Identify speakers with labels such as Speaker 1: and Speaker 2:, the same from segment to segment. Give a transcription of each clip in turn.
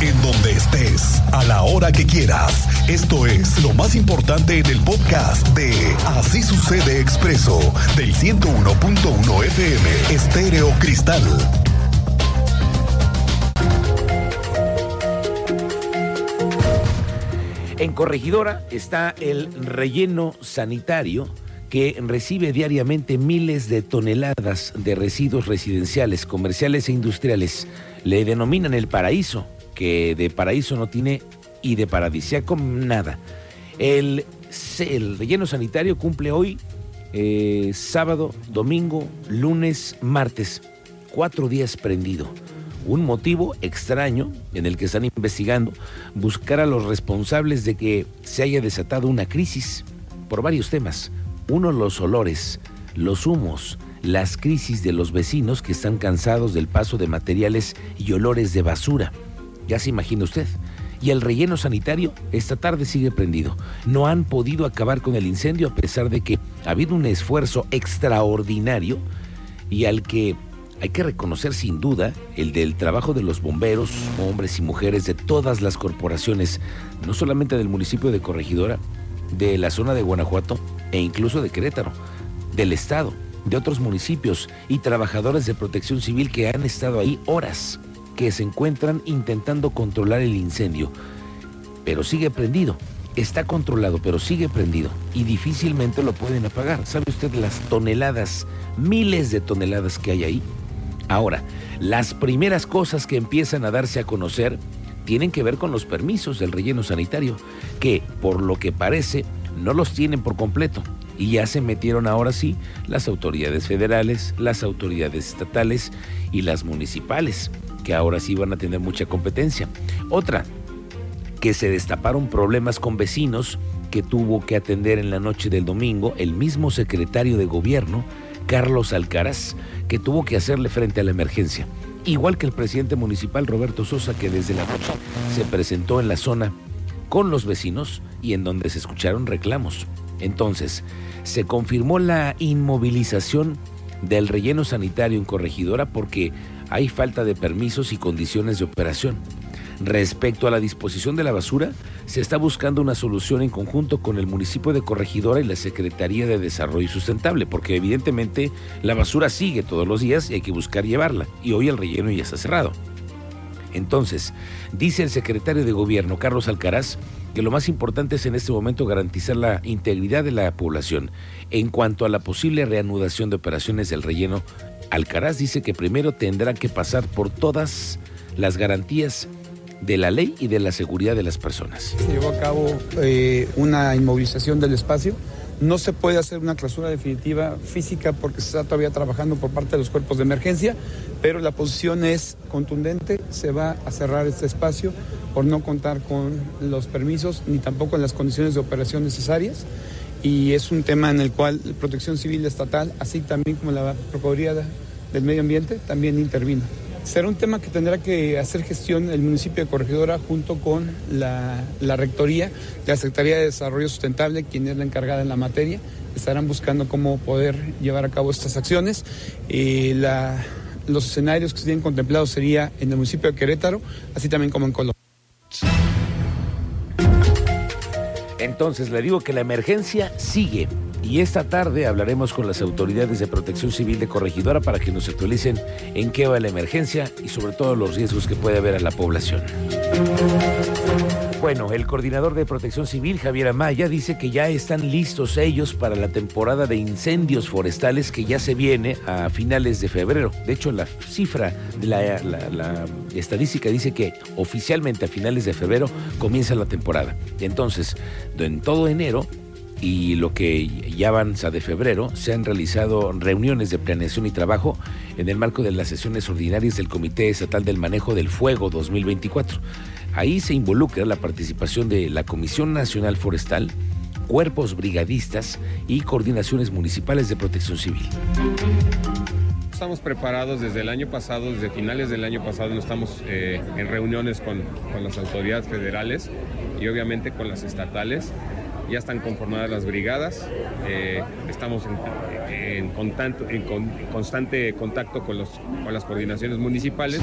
Speaker 1: en donde estés, a la hora que quieras. Esto es lo más importante en el podcast de Así sucede expreso del 101.1 FM Estéreo Cristal.
Speaker 2: En Corregidora está el relleno sanitario que recibe diariamente miles de toneladas de residuos residenciales, comerciales e industriales. Le denominan el paraíso, que de paraíso no tiene y de paradisiaco nada. El, el relleno sanitario cumple hoy eh, sábado, domingo, lunes, martes, cuatro días prendido. Un motivo extraño en el que están investigando buscar a los responsables de que se haya desatado una crisis por varios temas. Uno, los olores, los humos, las crisis de los vecinos que están cansados del paso de materiales y olores de basura. Ya se imagina usted. Y el relleno sanitario esta tarde sigue prendido. No han podido acabar con el incendio a pesar de que ha habido un esfuerzo extraordinario y al que hay que reconocer sin duda el del trabajo de los bomberos, hombres y mujeres de todas las corporaciones, no solamente del municipio de Corregidora, de la zona de Guanajuato e incluso de Querétaro, del Estado, de otros municipios y trabajadores de protección civil que han estado ahí horas, que se encuentran intentando controlar el incendio. Pero sigue prendido, está controlado, pero sigue prendido y difícilmente lo pueden apagar. ¿Sabe usted las toneladas, miles de toneladas que hay ahí? Ahora, las primeras cosas que empiezan a darse a conocer tienen que ver con los permisos del relleno sanitario, que por lo que parece no los tienen por completo. Y ya se metieron ahora sí las autoridades federales, las autoridades estatales y las municipales, que ahora sí van a tener mucha competencia. Otra, que se destaparon problemas con vecinos que tuvo que atender en la noche del domingo el mismo secretario de gobierno, Carlos Alcaraz, que tuvo que hacerle frente a la emergencia. Igual que el presidente municipal Roberto Sosa, que desde la noche se presentó en la zona con los vecinos y en donde se escucharon reclamos. Entonces, se confirmó la inmovilización del relleno sanitario en Corregidora porque hay falta de permisos y condiciones de operación. Respecto a la disposición de la basura, se está buscando una solución en conjunto con el municipio de Corregidora y la Secretaría de Desarrollo Sustentable, porque evidentemente la basura sigue todos los días y hay que buscar llevarla, y hoy el relleno ya está cerrado. Entonces, dice el secretario de Gobierno, Carlos Alcaraz, que lo más importante es en este momento garantizar la integridad de la población. En cuanto a la posible reanudación de operaciones del relleno, Alcaraz dice que primero tendrá que pasar por todas las garantías de la ley y de la seguridad de las personas.
Speaker 3: Se llevó a cabo eh, una inmovilización del espacio. No se puede hacer una clausura definitiva física porque se está todavía trabajando por parte de los cuerpos de emergencia, pero la posición es contundente. Se va a cerrar este espacio por no contar con los permisos ni tampoco las condiciones de operación necesarias. Y es un tema en el cual Protección Civil Estatal, así también como la Procuraduría del Medio Ambiente, también intervino. Será un tema que tendrá que hacer gestión el municipio de Corregidora junto con la, rectoría de la Secretaría de Desarrollo Sustentable, quien es la encargada en la materia. Estarán buscando cómo poder llevar a cabo estas acciones. Eh, los escenarios que se tienen contemplados sería en el municipio de Querétaro, así también como en Colombia.
Speaker 2: Entonces le digo que la emergencia sigue y esta tarde hablaremos con las autoridades de protección civil de Corregidora para que nos actualicen en qué va la emergencia y sobre todo los riesgos que puede haber a la población. Bueno, el coordinador de protección civil, Javier Amaya, dice que ya están listos ellos para la temporada de incendios forestales que ya se viene a finales de febrero. De hecho, la cifra la, la estadística dice que oficialmente a finales de febrero comienza la temporada. Entonces, en todo enero y lo que ya avanza de febrero, se han realizado reuniones de planeación y trabajo en el marco de las sesiones ordinarias del Comité Estatal del Manejo del Fuego 2024. Ahí se involucra la participación de la Comisión Nacional Forestal, cuerpos brigadistas y coordinaciones municipales de protección civil.
Speaker 4: Estamos preparados desde el año pasado, desde finales del año pasado, estamos eh, en reuniones con, con las autoridades federales y obviamente con las estatales ya están conformadas las brigadas, eh, estamos en, constante contacto con, los, con las coordinaciones municipales.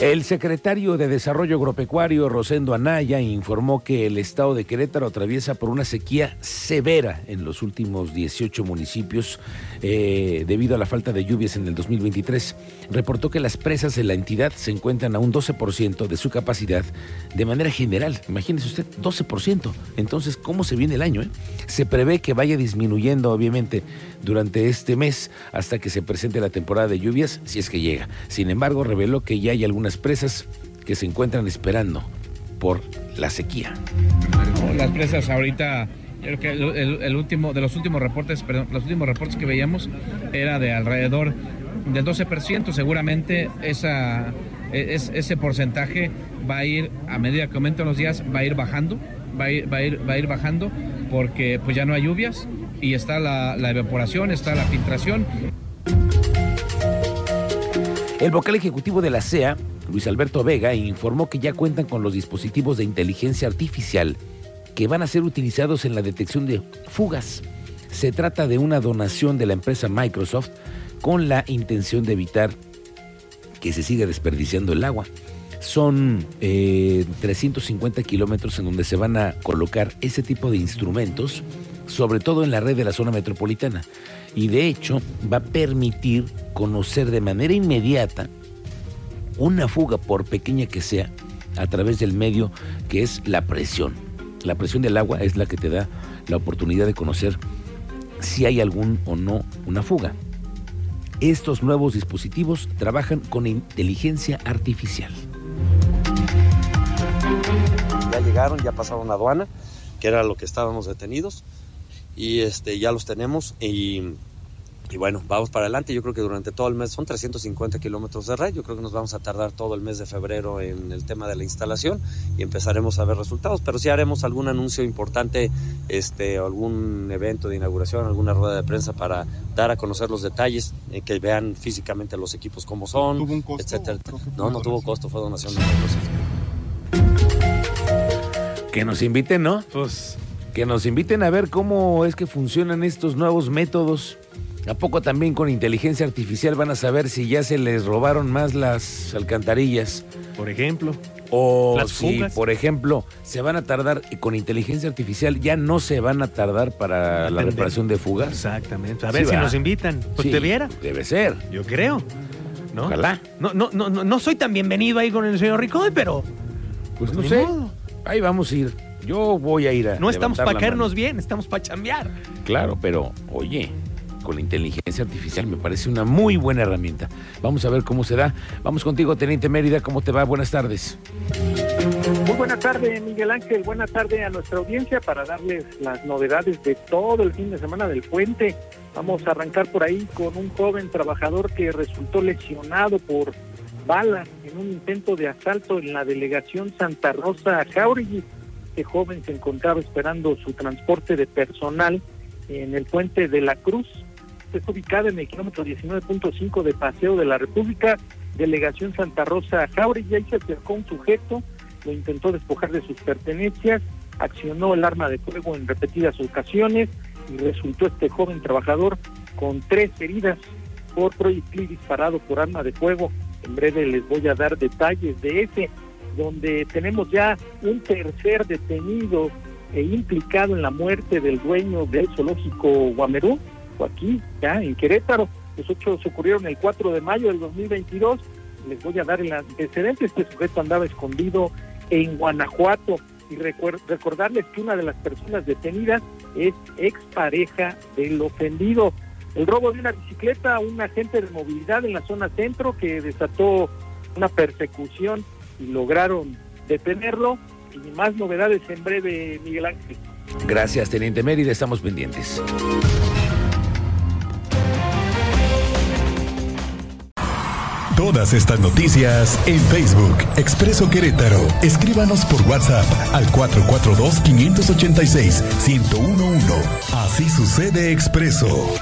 Speaker 2: El secretario de Desarrollo Agropecuario, Rosendo Anaya, informó que el estado de Querétaro atraviesa por una sequía severa en los últimos 18 municipios eh, debido a la falta de lluvias en el 2023. Reportó que las presas de la entidad se encuentran a un 12% de su capacidad de manera general. Imagínese usted, 12%. Entonces, ¿cómo se viene el año? Eh? Se prevé que vaya disminuyendo, obviamente, durante este mes hasta que se presente la temporada de lluvias, si es que llega. Sin embargo, reveló que ya hay algunas presas que se encuentran esperando por la sequía.
Speaker 5: Las presas ahorita, creo que el, último, de los últimos reportes, perdón, los últimos reportes que veíamos era de alrededor del 12%. Seguramente esa, es, ese porcentaje va a ir, a medida que aumentan los días, va a ir bajando, va a ir, va a ir, va a ir bajando, porque pues ya no hay lluvias y está la, evaporación, está la filtración.
Speaker 2: El vocal ejecutivo de la CEA Luis Alberto Vega, informó que ya cuentan con los dispositivos de inteligencia artificial que van a ser utilizados en la detección de fugas. Se trata de una donación de la empresa Microsoft con la intención de evitar que se siga desperdiciando el agua. Son 350 eh, kilómetros en donde se van a colocar ese tipo de instrumentos, sobre todo en la red de la zona metropolitana. Y de hecho va a permitir conocer de manera inmediata una fuga, por pequeña que sea, a través del medio que es la presión. La presión del agua es la que te da la oportunidad de conocer si hay algún o no una fuga. Estos nuevos dispositivos trabajan con inteligencia artificial.
Speaker 6: Ya llegaron, ya pasaron aduana, que era lo que estábamos detenidos, y este, ya los tenemos y y bueno, vamos para adelante. Yo creo que durante todo el mes son 350 kilómetros de red. Yo creo que nos vamos a tardar todo el mes de febrero en el tema de la instalación y empezaremos a ver resultados. Pero sí haremos algún anuncio importante, este, algún evento de inauguración, alguna rueda de prensa para dar a conocer los detalles, eh, que vean físicamente los equipos como son, ¿Tuvo un costo, etcétera. No, no tuvo costo, fue donación de
Speaker 2: Microsoft. Que nos inviten, ¿no? Pues que nos inviten a ver cómo es que funcionan estos nuevos métodos ¿A poco también con inteligencia artificial van a saber si ya se les robaron más las alcantarillas?
Speaker 7: Por ejemplo.
Speaker 2: O si, por ejemplo, se van a tardar con inteligencia artificial, ya no se van a tardar para la reparación de fugas.
Speaker 7: Exactamente. A ver si nos invitan. Pues te viera.
Speaker 2: Debe ser.
Speaker 7: Yo creo. ¿no?
Speaker 2: Ojalá.
Speaker 7: No, no, no, no, soy tan bienvenido ahí con el señor Ricoy, pero.
Speaker 2: Pues, no sé. Ahí vamos a ir. Yo voy a ir a.
Speaker 7: No estamos para caernos bien, estamos para chambear.
Speaker 2: Claro, pero, oye, con la inteligencia artificial me parece una muy buena herramienta. Vamos a ver cómo se da. Vamos contigo, Teniente Mérida, ¿cómo te va? Buenas tardes.
Speaker 8: Muy buena tarde, Miguel Ángel. Buena tarde a nuestra audiencia para darles las novedades de todo el fin de semana del puente. Vamos a arrancar por ahí con un joven trabajador que resultó lesionado por balas en un intento de asalto en la delegación Santa Rosa Jauregui. Este joven se encontraba esperando su transporte de personal en el puente de la Cruz está ubicada en el kilómetro 19.5 de Paseo de la República, delegación Santa Rosa Jauregui. Ahí se acercó un sujeto, lo intentó despojar de sus pertenencias, accionó el arma de fuego en repetidas ocasiones y resultó este joven trabajador con tres heridas por proyectil disparado por arma de fuego. En breve les voy a dar detalles de ese, donde tenemos ya un tercer detenido e implicado en la muerte del dueño del zoológico Guamerú, aquí, ya en Querétaro. Los hechos ocurrieron el 4 de mayo del 2022. Les voy a dar el antecedente. Este sujeto andaba escondido en Guanajuato. Y recordarles que una de las personas detenidas es expareja del ofendido. El robo de una bicicleta a un agente de movilidad en la zona centro que desató una persecución y lograron detenerlo. Y más novedades en breve, Miguel Ángel.
Speaker 2: Gracias, Teniente Mérida. Estamos pendientes.
Speaker 1: Todas estas noticias en Facebook, Expreso Querétaro. Escríbanos por WhatsApp al 442-586-1011. Así sucede Expreso.